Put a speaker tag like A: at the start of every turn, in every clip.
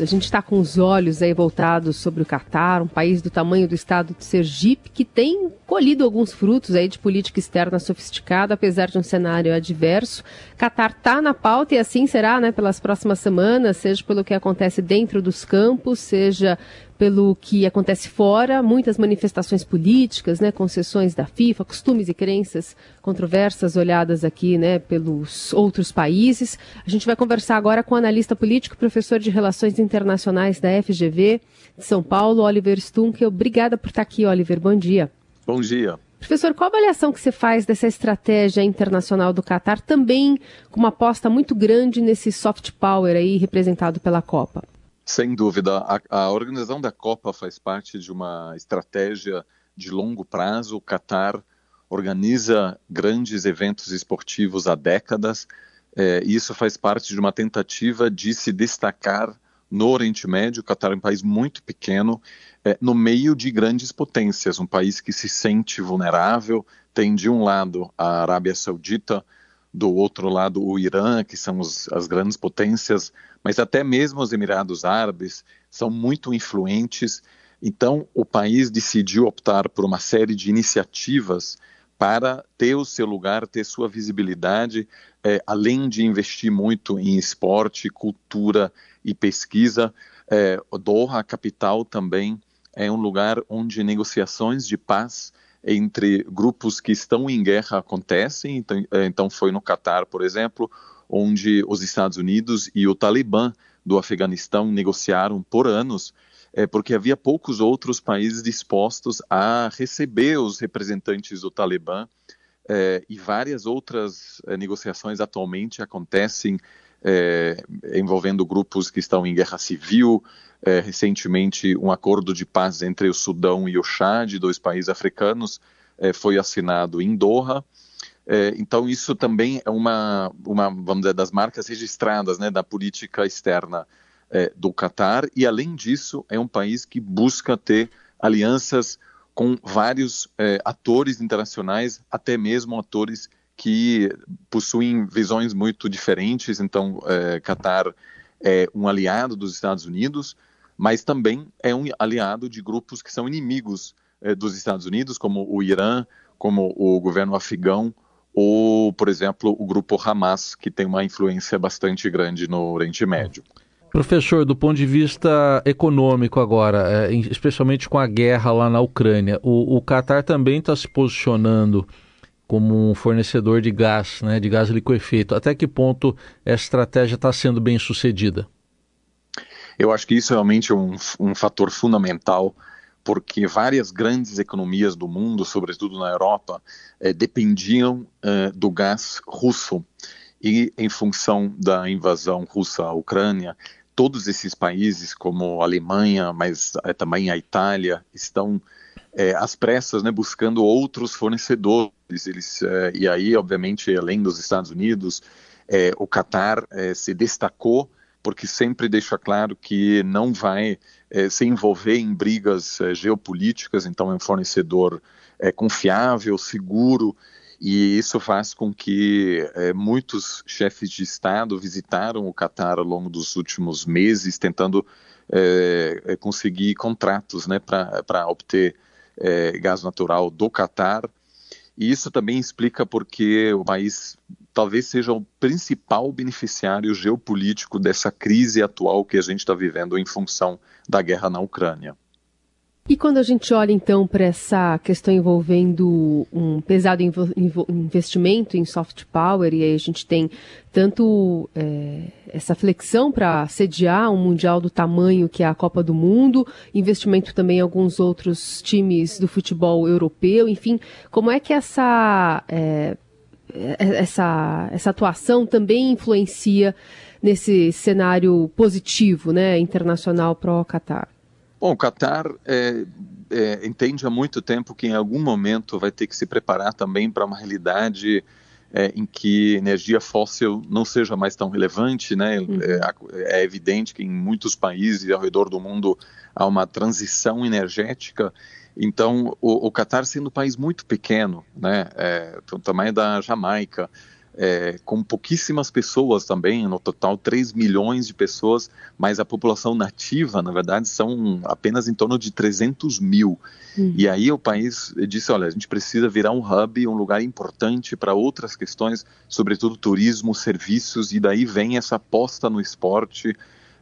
A: A gente está com os olhos aí voltados sobre o Catar, um país do tamanho do estado de Sergipe, que tem colhido alguns frutos aí de política externa sofisticada, apesar de um cenário adverso. Catar está na pauta e assim será, né, pelas próximas semanas, seja pelo que acontece dentro dos campos, seja pelo que acontece fora, muitas manifestações políticas, né, concessões da FIFA, costumes e crenças controversas olhadas aqui, né, pelos outros países. A gente vai conversar agora com o analista político, professor de Relações Internacionais da FGV de São Paulo, Oliver Stunkel. Obrigada por estar aqui, Oliver. Bom dia.
B: Bom dia.
A: Professor, qual a avaliação que você faz dessa estratégia internacional do Catar, também com uma aposta muito grande nesse soft power aí representado pela Copa?
B: Sem dúvida, a, a, organização da Copa faz parte de uma estratégia de longo prazo. O Qatar organiza grandes eventos esportivos há décadas é, e isso faz parte de uma tentativa de se destacar no Oriente Médio. O Qatar é um país muito pequeno, é, no meio de grandes potências, um país que se sente vulnerável. Tem de um lado a Arábia Saudita, do outro lado o Irã, que são os, as grandes potências, mas até mesmo os Emirados Árabes são muito influentes. Então, o país decidiu optar por uma série de iniciativas para ter o seu lugar, ter sua visibilidade, é, além de investir muito em esporte, cultura e pesquisa. É, Doha, a capital, também é um lugar onde negociações de paz entre grupos que estão em guerra acontecem. Então, é, então foi no Catar, por exemplo, onde os Estados Unidos e o Talibã do Afeganistão negociaram por anos, é, porque havia poucos outros países dispostos a receber os representantes do Talibã. É, e várias outras é, negociações atualmente acontecem é, envolvendo grupos que estão em guerra civil. É, recentemente, um acordo de paz entre o Sudão e o Chad, dois países africanos, é, foi assinado em Doha. É, então, isso também é uma, uma, vamos dizer, das marcas registradas né, da política externa é, do Catar. E, além disso, é um país que busca ter alianças com vários é, atores internacionais, até mesmo atores que possuem visões muito diferentes. Então, é, Qatar é um aliado dos Estados Unidos, mas também é um aliado de grupos que são inimigos é, dos Estados Unidos, como o Irã, como o governo afegão, ou, por exemplo, o grupo Hamas, que tem uma influência bastante grande no Oriente Médio.
C: Professor, do ponto de vista econômico agora, é, especialmente com a guerra lá na Ucrânia, o, o Qatar também está se posicionando como um fornecedor de gás, né, de gás liquefeito. Até que ponto essa estratégia está sendo bem sucedida?
B: Eu acho que isso é realmente é um, um fator fundamental, porque várias grandes economias do mundo, sobretudo na Europa, eh, dependiam eh, do gás russo. E em função da invasão russa à Ucrânia, todos esses países, como a Alemanha, mas eh, também a Itália, estão é, às pressas, né, buscando outros fornecedores. Eles, é, e aí, obviamente, além dos Estados Unidos, é, o Catar se destacou porque sempre deixa claro que não vai se envolver em brigas geopolíticas, então é um fornecedor confiável, seguro, e isso faz com que muitos chefes de Estado visitaram o Catar ao longo dos últimos meses, tentando conseguir contratos né, para obter é, gás natural do Catar. E isso também explica porque o país talvez seja o principal beneficiário geopolítico dessa crise atual que a gente está vivendo em função da guerra na Ucrânia.
A: E quando a gente olha então para essa questão envolvendo um pesado investimento em soft power, e aí a gente tem tanto é, essa flexão para sediar um mundial do tamanho que é a Copa do Mundo, investimento também em alguns outros times do futebol europeu, enfim, como é que essa, é, essa, essa atuação também influencia nesse cenário positivo né, internacional para o Qatar?
B: Bom, o Qatar é, é, entende há muito tempo que em algum momento vai ter que se preparar também para uma realidade é, em que energia fóssil não seja mais tão relevante, né? Uhum. É, é, evidente que em muitos países ao redor do mundo há uma transição energética. Então, o, o Qatar sendo um país muito pequeno, né? É, do tamanho da Jamaica, é, com pouquíssimas pessoas também, no total 3 milhões de pessoas, mas a população nativa, na verdade, são apenas em torno de 300 mil. Uhum. E aí o país disse, olha, a gente precisa virar um hub, um lugar importante para outras questões, sobretudo turismo, serviços, e daí vem essa aposta no esporte,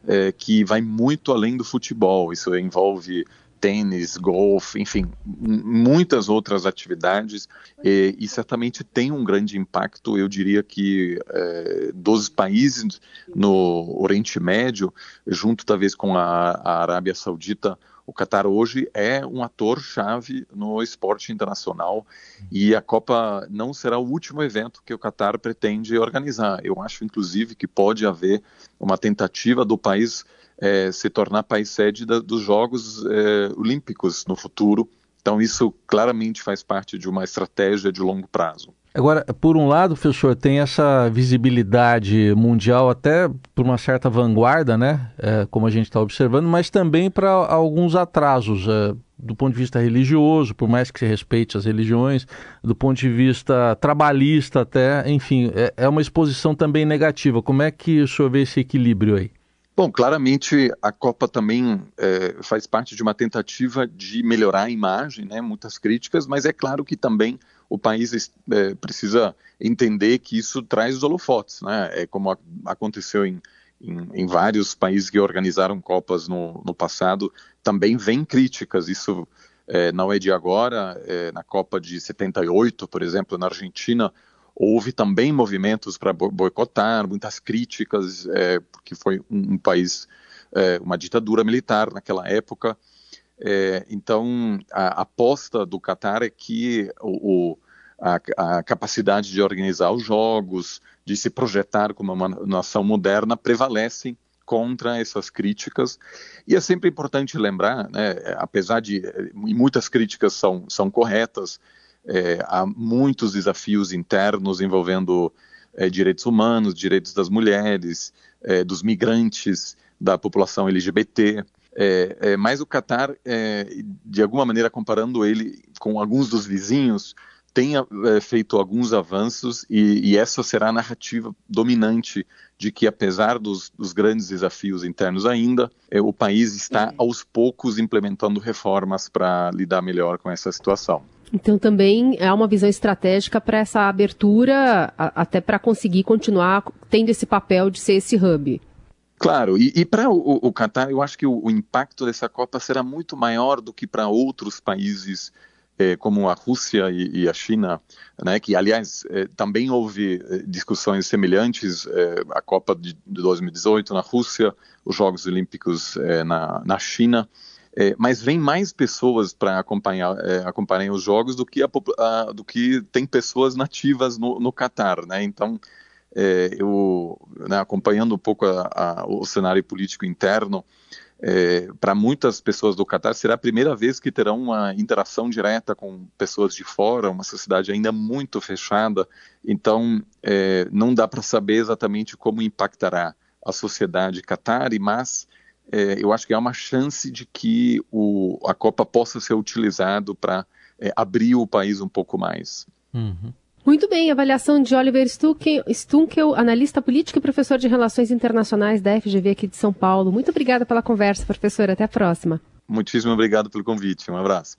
B: é, que vai muito além do futebol. Isso envolve tênis, golfe, enfim, muitas outras atividades. E, e, certamente tem um grande impacto, eu diria que é, dos países no Oriente Médio, junto talvez com a, a Arábia Saudita, o Qatar hoje é um ator-chave no esporte internacional. E a Copa não será o último evento que o Qatar pretende organizar. Eu acho, inclusive, que pode haver uma tentativa do país é, se tornar país sede da, dos Jogos é, Olímpicos no futuro. Então, isso claramente faz parte de uma estratégia de longo prazo.
C: Agora, por um lado, professor, tem essa visibilidade mundial até por uma certa vanguarda, né? É, como a gente está observando, mas também para alguns atrasos é, do ponto de vista religioso, por mais que se respeite as religiões, do ponto de vista trabalhista até, enfim, é, é uma exposição também negativa. Como é que o senhor vê esse equilíbrio aí?
B: Bom, claramente a Copa também é, faz parte de uma tentativa de melhorar a imagem, né? Muitas críticas, mas é claro que também o país é, precisa entender que isso traz os holofotes, né? É como a, aconteceu em, em, em, vários países que organizaram Copas no, no passado, também vem críticas. Isso é, não é de agora. É, na Copa de 78, por exemplo, na Argentina, Houve também movimentos para boicotar, muitas críticas, é, porque foi um, um país, é, uma ditadura militar naquela época. É, então, a aposta do Qatar é que o, o a, a, capacidade de organizar os jogos, de se projetar como uma nação moderna, prevalecem contra essas críticas. E é sempre importante lembrar, né, apesar de muitas críticas são, são corretas, é, há muitos desafios internos envolvendo é, direitos humanos, direitos das mulheres, é, dos migrantes, da população LGBT. É, é, mas o Catar, é, de alguma maneira, comparando ele com alguns dos vizinhos, tem feito alguns avanços e, e, essa será a narrativa dominante de que, apesar dos, dos grandes desafios internos ainda, o país está aos poucos implementando reformas para lidar melhor com essa situação.
A: Então também é uma visão estratégica para essa abertura, a, até para conseguir continuar tendo esse papel de ser esse hub.
B: Claro, e, e para o, o Qatar, eu acho que o, o, impacto dessa Copa será muito maior do que para outros países eh, como a Rússia e, e, a China, né, que, aliás, eh, também houve eh, discussões semelhantes, eh, a Copa de, de 2018 na Rússia, os Jogos Olímpicos eh, na, na China, é, mas vem mais pessoas para acompanhar, é, acompanhar os jogos do que, a, a, do que tem pessoas nativas no, Catar, né? Então, é, eu, né, acompanhando um pouco a, o cenário político interno, é, para muitas pessoas do Catar será a primeira vez que terão uma interação direta com pessoas de fora, uma sociedade ainda muito fechada, então é, não dá para saber exatamente como impactará a sociedade Qatari, mas é, eu acho que há uma chance de que o, a Copa possa ser utilizado para é, abrir o país um pouco mais.
A: Uhum. Muito bem, avaliação de Oliver Stunkel, analista político e professor de Relações Internacionais da FGV aqui de São Paulo. Muito obrigada pela conversa, professor. Até a próxima.
B: Muitíssimo obrigado pelo convite. Um abraço.